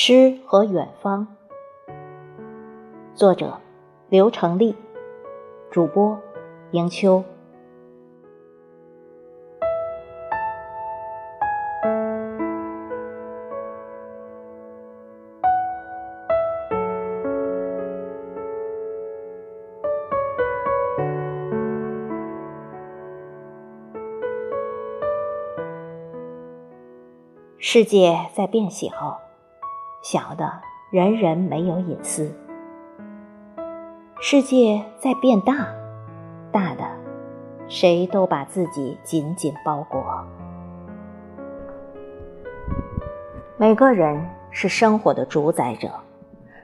诗和远方，作者刘成立，主播迎秋。世界在变小。小的，人人没有隐私；世界在变大，大的，谁都把自己紧紧包裹。每个人是生活的主宰者，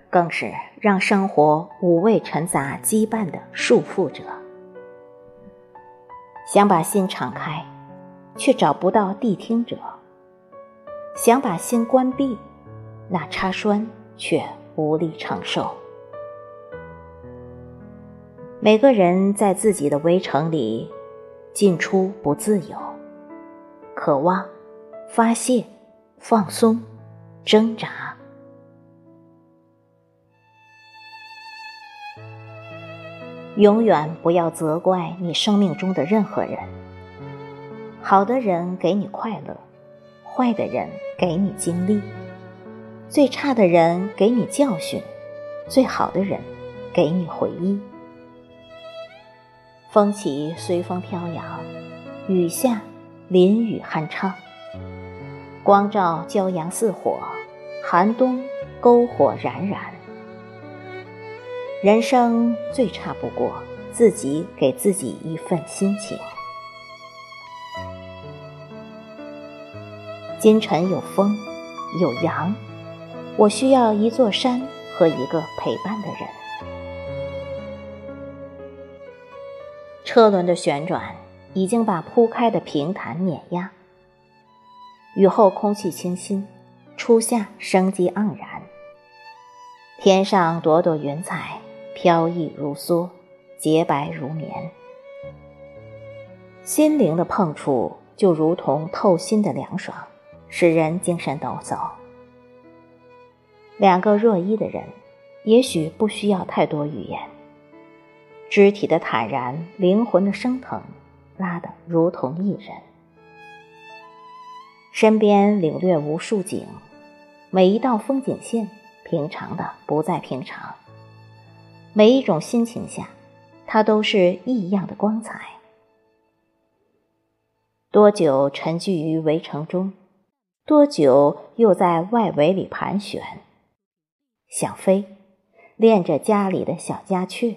更是让生活五味陈杂羁绊的束缚者。想把心敞开，却找不到谛听者；想把心关闭。那插栓却无力承受。每个人在自己的围城里进出不自由，渴望、发泄、放松、挣扎。永远不要责怪你生命中的任何人。好的人给你快乐，坏的人给你经历。最差的人给你教训，最好的人给你回忆。风起随风飘扬，雨下淋雨酣畅。光照骄阳似火，寒冬篝火冉冉。人生最差不过自己给自己一份心情。今晨有风，有阳。我需要一座山和一个陪伴的人。车轮的旋转已经把铺开的平坦碾压。雨后空气清新，初夏生机盎然。天上朵朵云彩飘逸如梭，洁白如棉。心灵的碰触就如同透心的凉爽，使人精神抖擞。两个若一的人，也许不需要太多语言。肢体的坦然，灵魂的升腾，拉得如同一人。身边领略无数景，每一道风景线，平常的不再平常。每一种心情下，它都是异样的光彩。多久沉寂于围城中，多久又在外围里盘旋。想飞，恋着家里的小家雀；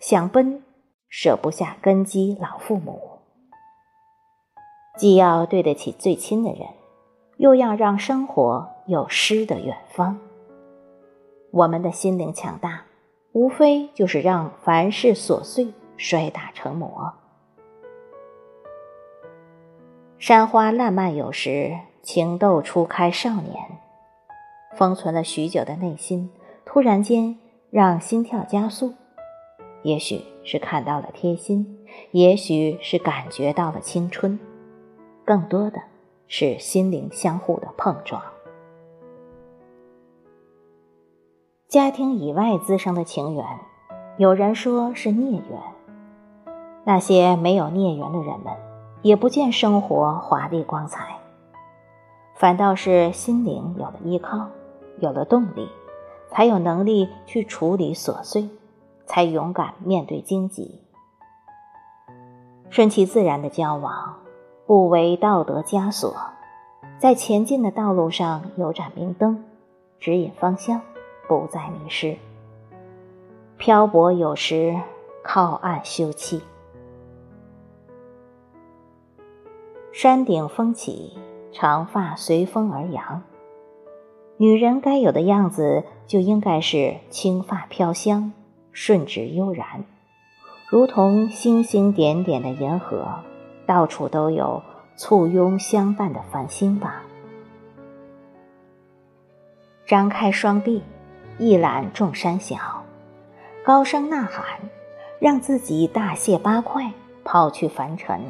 想奔，舍不下根基老父母。既要对得起最亲的人，又要让生活有诗的远方。我们的心灵强大，无非就是让凡事琐碎摔打成魔。山花烂漫有时，情窦初开少年。封存了许久的内心，突然间让心跳加速，也许是看到了贴心，也许是感觉到了青春，更多的是心灵相互的碰撞。家庭以外滋生的情缘，有人说是孽缘。那些没有孽缘的人们，也不见生活华丽光彩，反倒是心灵有了依靠。有了动力，才有能力去处理琐碎，才勇敢面对荆棘。顺其自然的交往，不为道德枷锁，在前进的道路上有盏明灯，指引方向，不再迷失。漂泊有时靠岸休憩，山顶风起，长发随风而扬。女人该有的样子，就应该是轻发飘香，顺直悠然，如同星星点点的银河，到处都有簇拥相伴的繁星吧。张开双臂，一览众山小，高声呐喊，让自己大卸八块，抛去凡尘，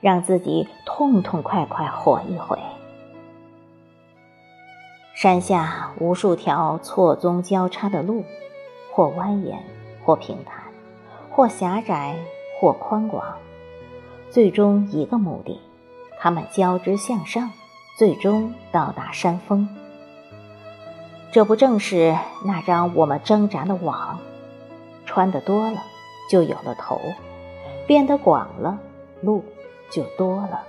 让自己痛痛快快活一回。山下无数条错综交叉的路，或蜿蜒，或平坦，或狭窄，或宽广，最终一个目的，它们交织向上，最终到达山峰。这不正是那张我们挣扎的网？穿得多了，就有了头；变得广了，路就多了。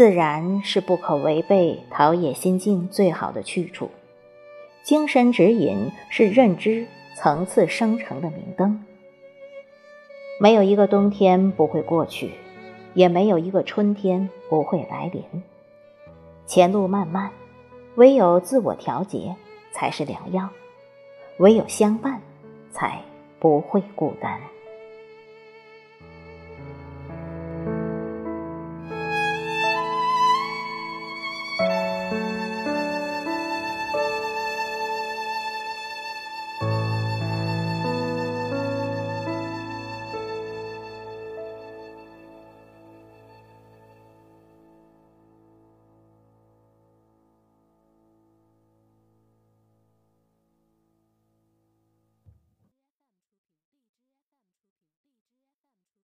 自然是不可违背陶冶心境最好的去处，精神指引是认知层次生成的明灯。没有一个冬天不会过去，也没有一个春天不会来临。前路漫漫，唯有自我调节才是良药，唯有相伴，才不会孤单。